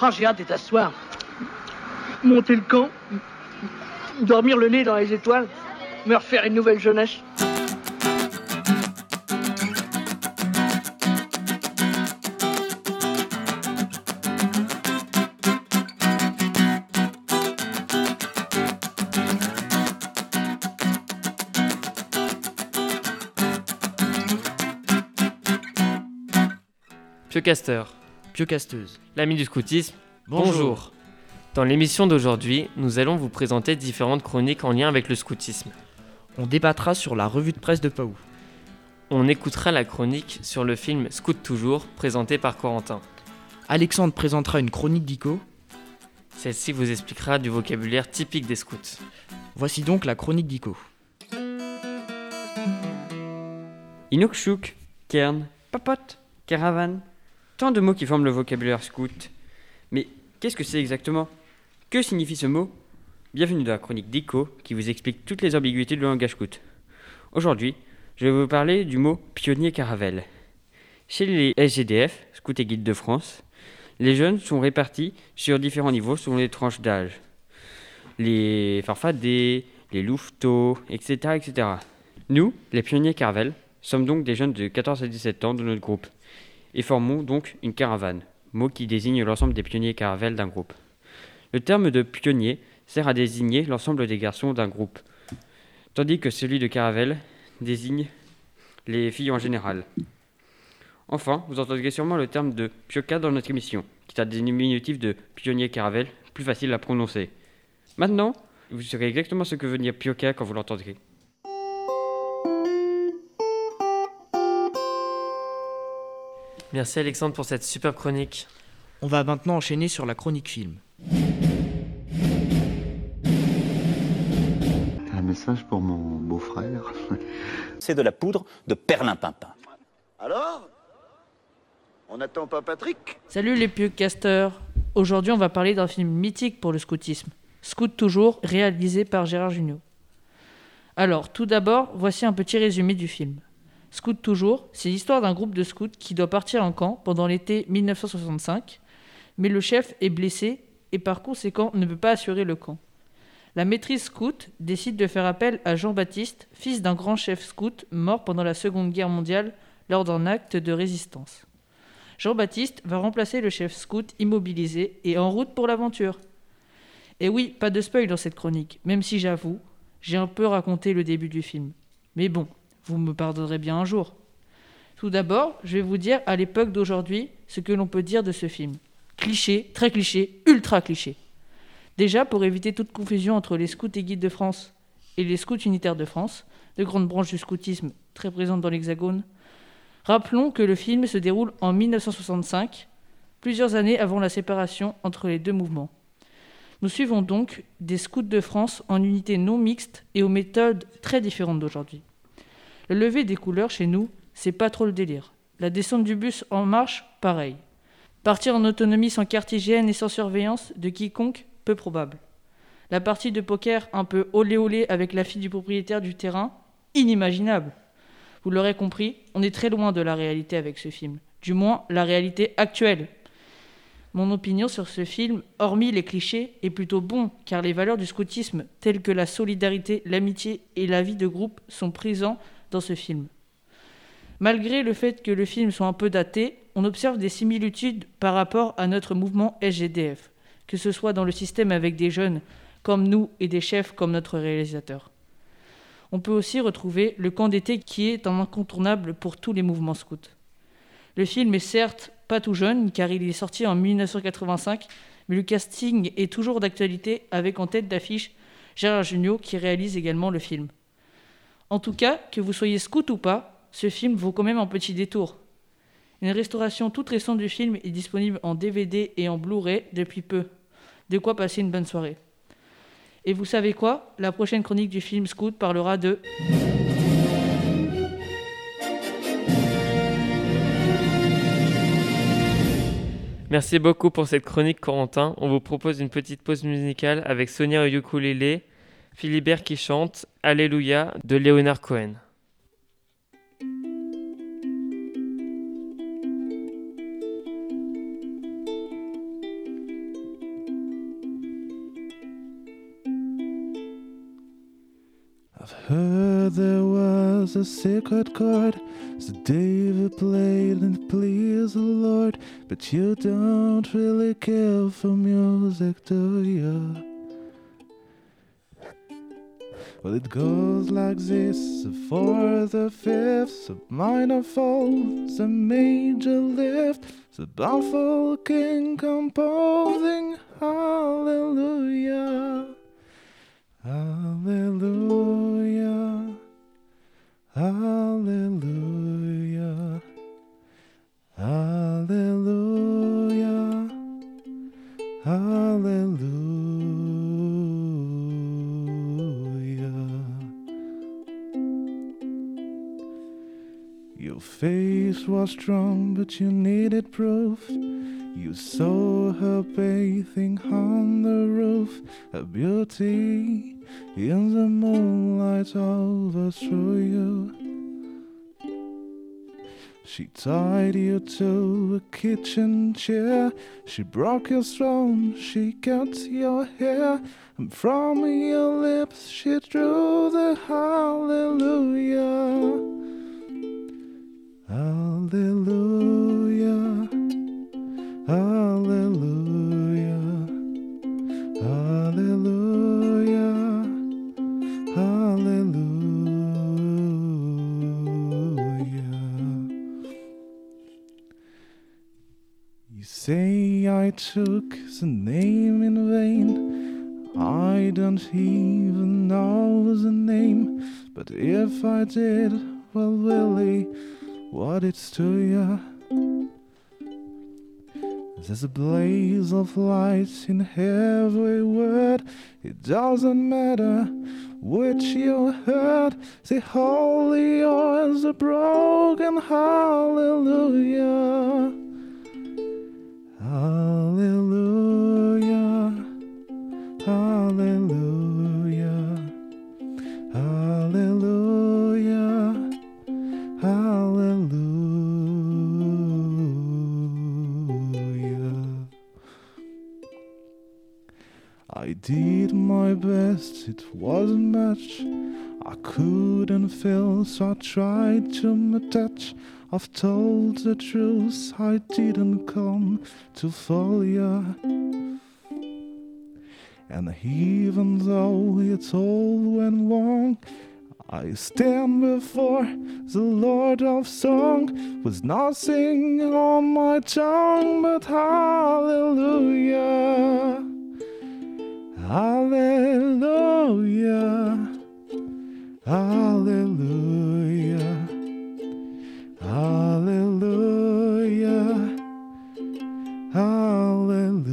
Ah, j'ai hâte d'être à soir. Monter le camp, dormir le nez dans les étoiles, me refaire une nouvelle jeunesse. Piocasteuse. l'ami du scoutisme, Bonjour. bonjour. Dans l'émission d'aujourd'hui, nous allons vous présenter différentes chroniques en lien avec le scoutisme. On débattra sur la revue de presse de Paou. On écoutera la chronique sur le film Scout Toujours, présenté par Corentin. Alexandre présentera une chronique d'ICO. Celle-ci vous expliquera du vocabulaire typique des scouts. Voici donc la chronique d'ICO. Inukshuk, cairn, papote, caravane. Tant de mots qui forment le vocabulaire scout. Mais qu'est-ce que c'est exactement? Que signifie ce mot? Bienvenue dans la chronique d'ICO qui vous explique toutes les ambiguïtés du langage scout. Aujourd'hui, je vais vous parler du mot pionnier caravelle. Chez les SGDF, Scouts et Guides de France, les jeunes sont répartis sur différents niveaux selon les tranches d'âge. Les farfadets, les louveteaux, etc., etc. Nous, les pionniers caravelles, sommes donc des jeunes de 14 à 17 ans de notre groupe et formons donc une caravane, mot qui désigne l'ensemble des pionniers caravelles d'un groupe. Le terme de pionnier sert à désigner l'ensemble des garçons d'un groupe, tandis que celui de caravelle désigne les filles en général. Enfin, vous entendrez sûrement le terme de pioca dans notre émission, qui est un diminutif de pionnier caravelle, plus facile à prononcer. Maintenant, vous saurez exactement ce que veut dire pioca quand vous l'entendrez. Merci Alexandre pour cette superbe chronique. On va maintenant enchaîner sur la chronique film. Un message pour mon beau-frère. C'est de la poudre de perlimpinpin. Alors? On n'attend pas Patrick? Salut les Pioccasters Aujourd'hui, on va parler d'un film mythique pour le scoutisme, Scout toujours, réalisé par Gérard Jugnot. Alors, tout d'abord, voici un petit résumé du film. Scout toujours, c'est l'histoire d'un groupe de scouts qui doit partir en camp pendant l'été 1965, mais le chef est blessé et par conséquent ne peut pas assurer le camp. La maîtrise scout décide de faire appel à Jean-Baptiste, fils d'un grand chef scout mort pendant la Seconde Guerre mondiale lors d'un acte de résistance. Jean-Baptiste va remplacer le chef scout immobilisé et en route pour l'aventure. Et oui, pas de spoil dans cette chronique, même si j'avoue, j'ai un peu raconté le début du film. Mais bon, vous me pardonnerez bien un jour. Tout d'abord, je vais vous dire à l'époque d'aujourd'hui ce que l'on peut dire de ce film. Cliché, très cliché, ultra cliché. Déjà, pour éviter toute confusion entre les scouts et guides de France et les scouts unitaires de France, de grandes branches du scoutisme très présentes dans l'Hexagone, rappelons que le film se déroule en 1965, plusieurs années avant la séparation entre les deux mouvements. Nous suivons donc des scouts de France en unités non mixtes et aux méthodes très différentes d'aujourd'hui. Le lever des couleurs chez nous, c'est pas trop le délire. La descente du bus en marche, pareil. Partir en autonomie sans carte et sans surveillance de quiconque, peu probable. La partie de poker un peu olé olé avec la fille du propriétaire du terrain, inimaginable. Vous l'aurez compris, on est très loin de la réalité avec ce film. Du moins, la réalité actuelle. Mon opinion sur ce film, hormis les clichés, est plutôt bon, car les valeurs du scoutisme, telles que la solidarité, l'amitié et la vie de groupe, sont présents dans ce film. Malgré le fait que le film soit un peu daté, on observe des similitudes par rapport à notre mouvement SGDF, que ce soit dans le système avec des jeunes comme nous et des chefs comme notre réalisateur. On peut aussi retrouver le camp d'été qui est un incontournable pour tous les mouvements scouts. Le film est certes pas tout jeune car il est sorti en 1985, mais le casting est toujours d'actualité avec en tête d'affiche Gérard Jugnot qui réalise également le film. En tout cas, que vous soyez scout ou pas, ce film vaut quand même un petit détour. Une restauration toute récente du film est disponible en DVD et en Blu-ray depuis peu. De quoi passer une bonne soirée. Et vous savez quoi? La prochaine chronique du film Scout parlera de... Merci beaucoup pour cette chronique, Corentin. On vous propose une petite pause musicale avec Sonia au Philibert qui chante Alléluia de Léonard Cohen. heard there was a sacred chord so David played and pleased the Lord, but you don't really care for music, do you? Well, it goes like this. A fourth, a fifth, a minor fall, a major lift, the baffled king composing hallelujah, hallelujah, hallelujah, strong, but you needed proof. You saw her bathing on the roof, her beauty in the moonlight overthrew you. She tied you to a kitchen chair. She broke your throne, she cut your hair, and from your lips she drew the hallelujah. Hallelujah. Hallelujah. Hallelujah. Hallelujah. You say I took the name in vain. I don't even know the name. But if I did, well, Willie, what it's to you. There's a blaze of light in every word. It doesn't matter which you heard. The holy or the broken hallelujah. Hallelujah. Hallelujah. I did my best, it wasn't much. I couldn't feel, so I tried to touch. I've told the truth, I didn't come to ya. And even though it all went wrong, I stand before the Lord of Song with nothing on my tongue but hallelujah. Hallelujah. Hallelujah. Hallelujah. Hallelujah.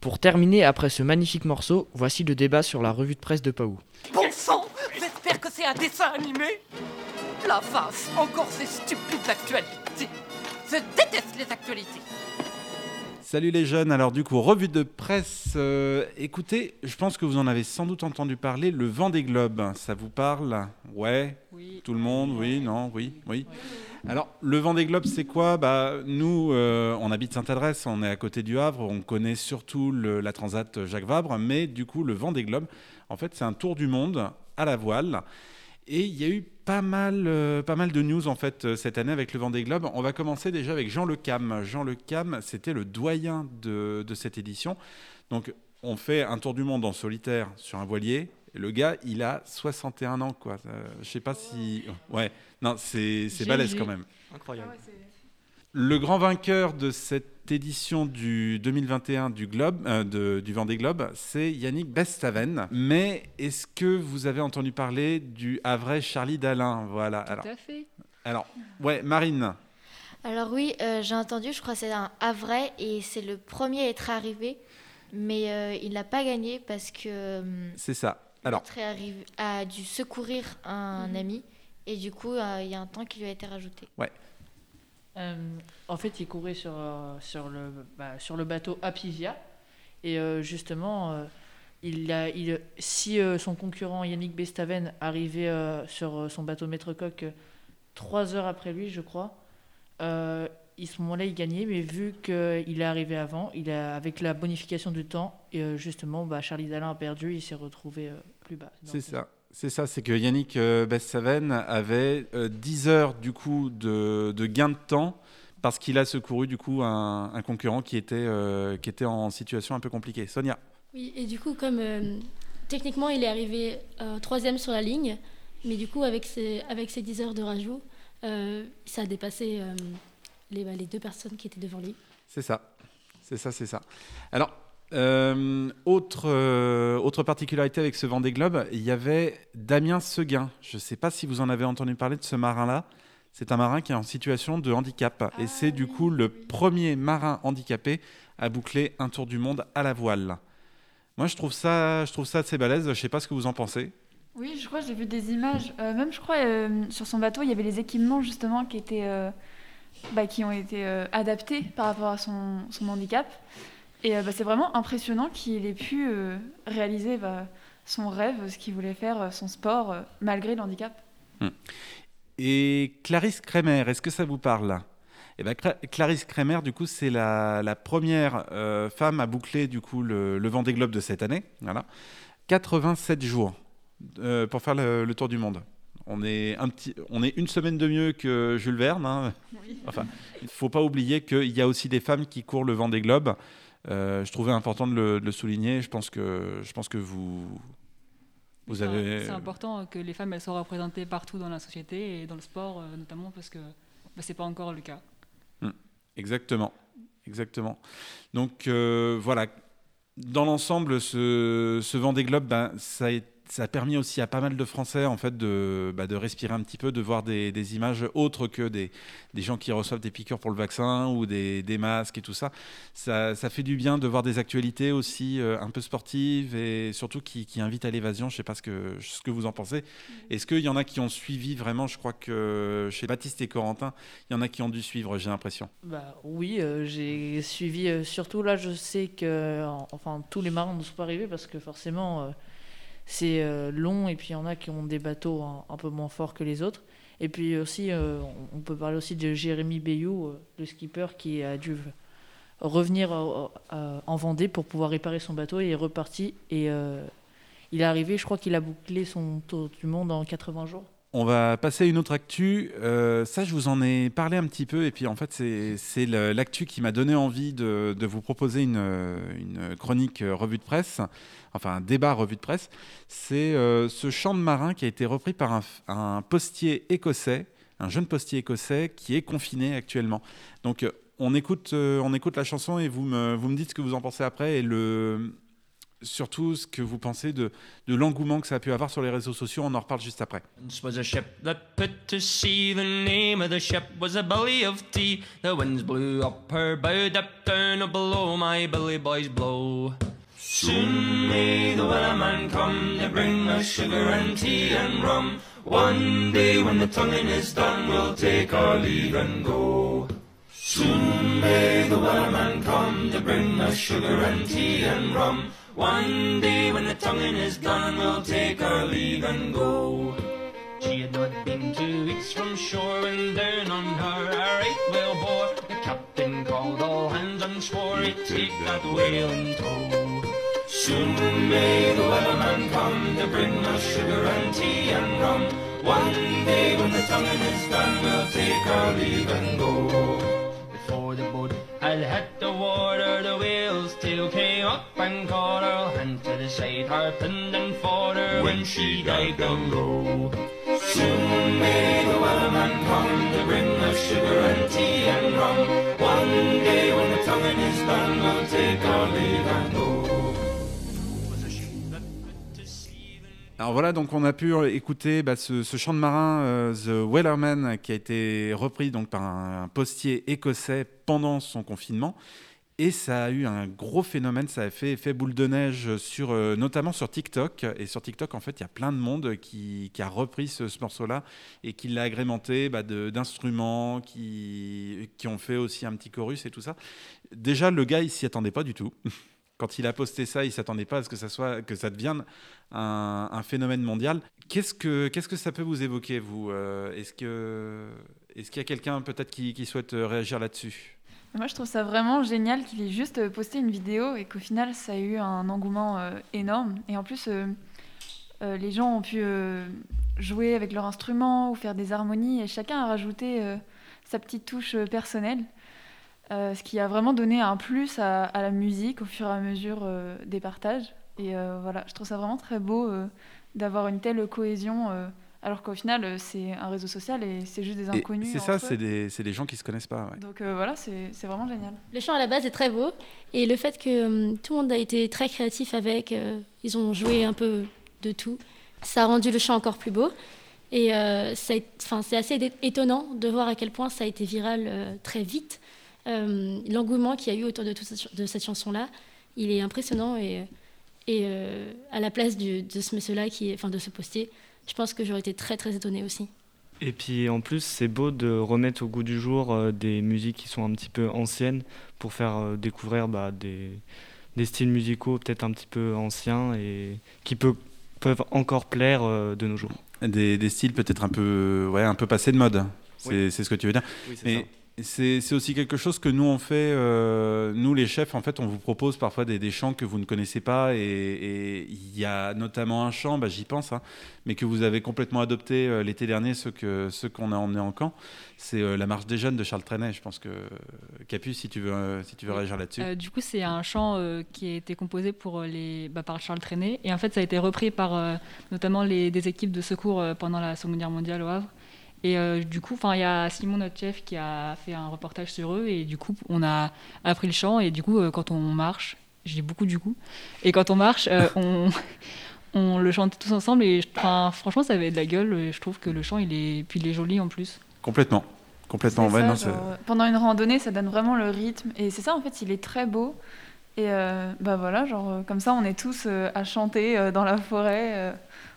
Pour terminer, après ce magnifique morceau, voici le débat sur la revue de presse de Paou. Bon sang J'espère que c'est un dessin animé La face Encore ces stupides actualités. Je déteste les actualités. Salut les jeunes, alors du coup, revue de presse. euh, écoutez, je pense que vous en avez sans doute entendu parler, le vent des globes, ça vous parle? Ouais. Oui. Tout le monde? Oui Non? Oui. Oui. Alors, le vent des globes, c'est quoi? Bah, Nous, euh, on habite Sainte-Adresse, on est à côté du Havre, on connaît surtout le- la Transat Jacques Vabre, mais du coup, le vent des globes, en fait, c'est un tour du monde à la voile. Et il y a eu pas mal, euh, pas mal de news en fait euh, cette année avec le Vendée Globe. On va commencer déjà avec Jean Le Cam. Jean Le Cam, c'était le doyen de, de cette édition. Donc on fait un tour du monde en solitaire sur un voilier. Et le gars, il a 61 ans quoi. Euh, je sais pas si, ouais, non, c'est balèze quand même. Incroyable. Le grand vainqueur de cette édition du 2021 du Globe, euh, de- du Vendée Globe, c'est Yannick Bestaven. Mais est-ce que vous avez entendu parler du Havrais Charlie Dalin? Voilà. alors, à fait. alors, ouais, Marine. Alors oui, euh, j'ai entendu, je crois que c'est un Havrais et c'est le premier à être arrivé, mais euh, il n'a pas gagné parce que euh, C'est ça. Alors, arrivé- a dû secourir un ami et du coup euh, il y a un temps qui lui a été rajouté. ouais. Euh, en fait, il courait sur, euh, sur, le, bah, sur le bateau Apivia. Et euh, justement, euh, il a, il, si son concurrent Yannick Bestaven arrivait sur son bateau Maître Coq trois heures après lui, je crois, à ce moment-là, il gagnait, mais vu qu'il est arrivé avant, il a, avec la bonification du temps, et, justement, bah, Charlie Dalin a perdu, il s'est retrouvé plus bas. C'est ça. C'est ça, c'est que Yannick euh, Bessaven avait euh, 10 heures du coup de, de gain de temps parce qu'il a secouru du coup un, un concurrent qui était, euh, qui était en situation un peu compliquée. Sonia. Oui, et du coup, comme euh, techniquement il est arrivé euh, troisième sur la ligne, mais du coup, avec ses, avec ses 10 heures de rajout, euh, ça a dépassé euh, les, bah, les deux personnes qui étaient devant lui. C'est ça. C'est ça, c'est ça. Alors, euh, autre, euh, autre particularité avec ce Vendée Globe, il y avait Damien Seguin. Je ne sais pas si vous en avez entendu parler de ce marin-là. C'est un marin qui est en situation de handicap. et c'est du coup le premier marin handicapé à boucler un tour du monde à la voile. Moi, je trouve ça, je trouve ça assez balèze. Je ne sais pas ce que vous en pensez. Oui, je crois que j'ai vu des images. Euh, même, je crois, sur son bateau, il y avait les équipements justement qui étaient, bah, qui ont été adaptés par rapport à son, son handicap. Et euh, bah, c'est vraiment impressionnant qu'il ait pu euh, réaliser bah, son rêve, ce qu'il voulait faire, euh, son sport, malgré le handicap. Et Clarisse Kremer, est-ce que ça vous parle? Eh ben, Cla- Clarisse Kremer, du coup, c'est la, la première euh, femme à boucler du coup le, le Vendée Globe de cette année. Voilà, 87 jours euh, pour faire le, le tour du monde. On est un petit, on est une semaine de mieux que Jules Verne. hein. Enfin, il faut pas oublier qu'il y a aussi des femmes qui courent le Vendée Globe. Euh, je trouvais important de le, de le souligner. Je pense que, je pense que vous, vous avez. C'est important que les femmes elles soient représentées partout dans la société et dans le sport euh, notamment parce que bah, c'est pas encore le cas. Mm. Exactement, exactement. Donc euh, voilà, dans l'ensemble, ce, ce Vendée Globe, ben, ça, a, ça a permis aussi à pas mal de Français en fait de, bah, de respirer un petit peu, de voir des, des images autres que des, des gens qui reçoivent des piqûres pour le vaccin ou des, des masques et tout ça. ça. Ça fait du bien de voir des actualités aussi euh, un peu sportives et surtout qui, qui invitent à l'évasion. Je sais pas ce que, ce que vous en pensez. Est-ce qu'il y en a qui ont suivi vraiment Je crois que chez Baptiste et Corentin, il y en a qui ont dû suivre, j'ai l'impression. Bah oui, euh, j'ai suivi. euh, surtout là, je sais que en- enfin tous les marins ne sont pas arrivés parce que forcément c'est euh, long et puis il y en a qui ont des bateaux un, peu moins forts que les autres. Et puis aussi, euh, on- peut parler aussi de Jérémy Bayou, euh, le skipper qui a dû revenir en Vendée pour pouvoir réparer son bateau et est reparti. Et il est arrivé, je crois qu'il a bouclé son tour du monde en 80 jours. On va passer à une autre actu. Euh, ça, je vous en ai parlé un petit peu. Et puis, en fait, c'est l'actu qui m'a donné envie de, vous proposer une, chronique euh, revue de presse, enfin un débat revue de presse. C'est euh, ce chant de marin qui a été repris par un, postier écossais, un jeune postier écossais qui est confiné actuellement. Donc, on écoute, on écoute la chanson et vous me, vous me dites ce que vous en pensez après. Et le, surtout ce que vous pensez de, de l'engouement que ça a pu avoir sur les réseaux sociaux. On en reparle juste après. Once was a ship that put to sea. The name of the ship was a Billy of Tea. The winds blew up her bow, dipped down below my Billy boys blow. Soon may the wellerman come to bring us sugar and tea and rum. One day when the tonguing is done, we'll take our leave and go. Soon may the wellerman come to bring us sugar and tea and rum. One day when the tonguing is done, we'll take our leave and go. She had not been two weeks from shore when down on her a right whale bore. The captain called all hands and swore he'd take that whale in tow. Soon may the weatherman come to bring us sugar and tea and rum. One day when the tonguing is done, we'll take our leave and go. The boat had hit the water, the whale's tail came up and caught her. Hand to the side, harping and fought her when she dived down low. Soon may the weatherman come to bring us sugar and tea and rum. One Alors voilà, donc on a pu écouter bah, ce, chant de marin, euh, The Wellerman, qui a été repris donc par un, postier écossais pendant son confinement. Et ça a eu un gros phénomène, ça a fait boule de neige, sur, euh, notamment sur TikTok. Et sur TikTok, en fait, il y a plein de monde qui, a repris ce, ce morceau-là et qui l'a agrémenté bah, d'instruments, qui, qui ont fait aussi un petit chorus et tout ça. Déjà, le gars, il s'y attendait pas du tout. Quand il a posté ça, il s'attendait pas à ce que ça soit, que ça devienne un, phénomène mondial. Qu'est-ce que, qu'est-ce que ça peut vous évoquer, vous Euh, Est-ce que, Est-ce qu'il y a quelqu'un peut-être qui, souhaite euh, réagir là-dessus? Moi, je trouve ça vraiment génial qu'il ait juste euh, posté une vidéo et qu'au final, ça a eu un engouement énorme. Et en plus, les gens ont pu jouer avec leur instrument ou faire des harmonies et chacun a rajouté sa petite touche personnelle. Euh, ce qui a vraiment donné un plus à, à la musique au fur et à mesure euh, des partages. Et euh, voilà, je trouve ça vraiment très beau euh, d'avoir une telle cohésion, euh, alors qu'au final, c'est un réseau social et c'est juste des inconnus. C'est ça, c'est des, c'est des gens qui se connaissent pas. ouais. Donc euh, voilà, c'est c'est vraiment génial. Le chant à la base est très beau et le fait que hum, tout le monde a été très créatif avec, euh, ils ont joué un peu de tout, ça a rendu le chant encore plus beau. Et euh, c'est assez étonnant de voir à quel point ça a été viral euh, très vite. Euh, L'engouement qu'il y a eu autour de, toute cette, ch- de cette chanson-là, il est impressionnant. Et, et euh, à la place du- de ce monsieur-là, qui est- enfin de ce postier, je pense que j'aurais été très très étonnée aussi. Et puis en plus, c'est beau de remettre au goût du jour euh, des musiques qui sont un petit peu anciennes pour faire euh, découvrir bah, des, des styles musicaux peut-être un petit peu anciens et qui peut- peuvent encore plaire euh, de nos jours. Des, des styles peut-être un peu, ouais, un peu passés de mode. C'est Oui. c'est ce que tu veux dire. Oui, c'est Mais c'est c'est aussi quelque chose que nous on fait. euh, nous les chefs, en fait, on vous propose parfois des, chants que vous ne connaissez pas. Et il y a notamment un chant, bah, j'y pense, hein, mais que vous avez complètement adopté euh, l'été dernier, ceux qu'on a emmenés en camp. C'est euh, la marche des jeunes de Charles Trenet. Je pense que Capu, si tu veux, si tu veux réagir là-dessus. Du coup, c'est un chant qui a été composé pour les, bah, par Charles Trenet. Et en fait, ça a été repris par notamment des équipes de secours pendant la Seconde Guerre mondiale au Havre. Et euh, du coup, enfin, il y a Simon, notre chef, qui a fait un reportage sur eux. Et du coup, on a appris le chant. Et du coup, euh, quand on marche, j'ai beaucoup du coup. Et quand on marche, euh, on, on le chante tous ensemble. Et enfin, franchement, ça avait de la gueule. Et je trouve que le chant, il est, puis il est joli en plus. Complètement, complètement. Ouais, ça, non, c'est- genre, pendant une randonnée, ça donne vraiment le rythme. Et c'est ça, en fait, il est très beau. Et euh, bah voilà, genre, comme ça, on est tous euh, à chanter euh, dans la forêt, euh,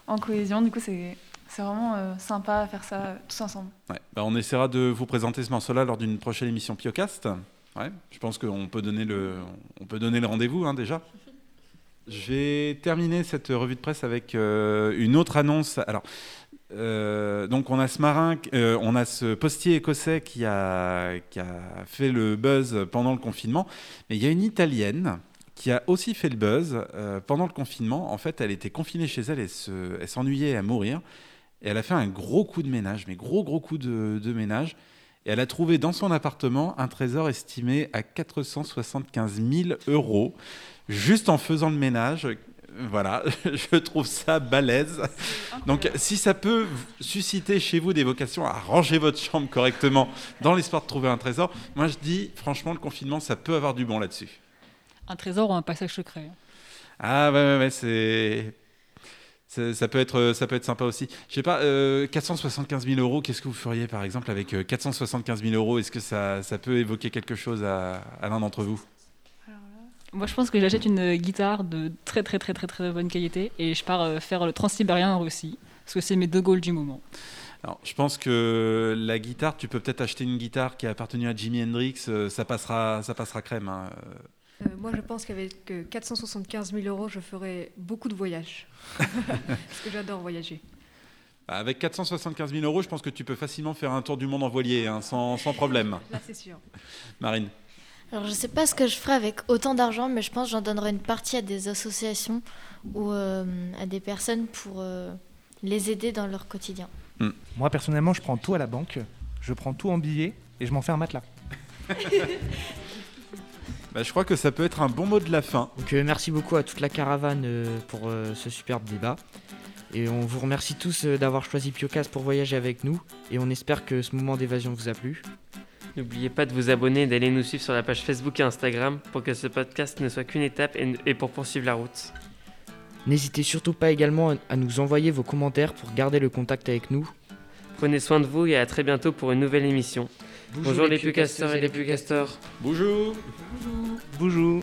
en cohésion. Du coup, c'est c'est vraiment euh, sympa faire ça euh, tous ensemble. Ouais. Bah, on essaiera de vous présenter ce morceau-là lors d'une prochaine émission Piocast. Ouais. Je pense qu'on peut donner le, on peut donner le rendez-vous hein, déjà. Je vais terminer cette revue de presse avec euh, une autre annonce. Alors, donc on a ce marin, on a ce postier écossais qui a, qui a fait le buzz pendant le confinement, mais il y a une italienne qui a aussi fait le buzz pendant le confinement. En fait, elle était confinée chez elle et elle s'ennuyait à mourir. Et elle a fait un gros coup de ménage, mais gros gros coup de, de ménage. Et elle a trouvé dans son appartement un trésor estimé à 475 000 euros, juste en faisant le ménage. Voilà, je trouve ça balèze. Donc, si ça peut susciter chez vous des vocations à ranger votre chambre correctement dans l'espoir de trouver un trésor, moi je dis, franchement, le confinement, ça peut avoir du bon là-dessus. Un trésor ou un passage secret. Ah ouais, ouais, ouais, c'est... Ça peut, être, ça peut être sympa aussi. Je sais pas, euh, 475 000 euros, qu'est-ce que vous feriez par exemple avec euh, 475 000 euros? Est-ce que ça, ça peut évoquer quelque chose à, à l'un d'entre vous? Moi, je pense que j'achète une guitare de très très très très très bonne qualité et je pars euh, faire le transsibérien en Russie parce que c'est mes deux goals du moment. Alors, je pense que la guitare, tu peux peut-être acheter une guitare qui a appartenu à Jimi Hendrix, euh, ça passera, ça passera crème. hein. Euh, moi, je pense qu'avec euh, 475 000 euros, je ferais beaucoup de voyages. Parce que j'adore voyager. Avec 475 000 euros, je pense que tu peux facilement faire un tour du monde en voilier, hein, sans, sans problème. Là, c'est sûr. Marine Alors, je sais pas ce que je ferai avec autant d'argent, mais je pense que j'en donnerai une partie à des associations ou euh, à des personnes pour euh, les aider dans leur quotidien. Moi, personnellement, je prends tout à la banque, je prends tout en billets et je m'en fais un matelas. Bah, je crois que ça peut être un bon mot de la fin. Donc euh, merci beaucoup à toute la caravane euh, pour euh, ce superbe débat. Et on vous remercie tous euh, d'avoir choisi Piocas pour voyager avec nous. Et on espère que ce moment d'évasion vous a plu. N'oubliez pas de vous abonner et d'aller nous suivre sur la page Facebook et Instagram pour que ce podcast ne soit qu'une étape et, et pour poursuivre la route. N'hésitez surtout pas également à- à nous envoyer vos commentaires pour garder le contact avec nous. Prenez soin de vous et à très bientôt pour une nouvelle émission. Bonjour Bonjour, les les Pucasters et les Pucasters. Bonjour. Bonjour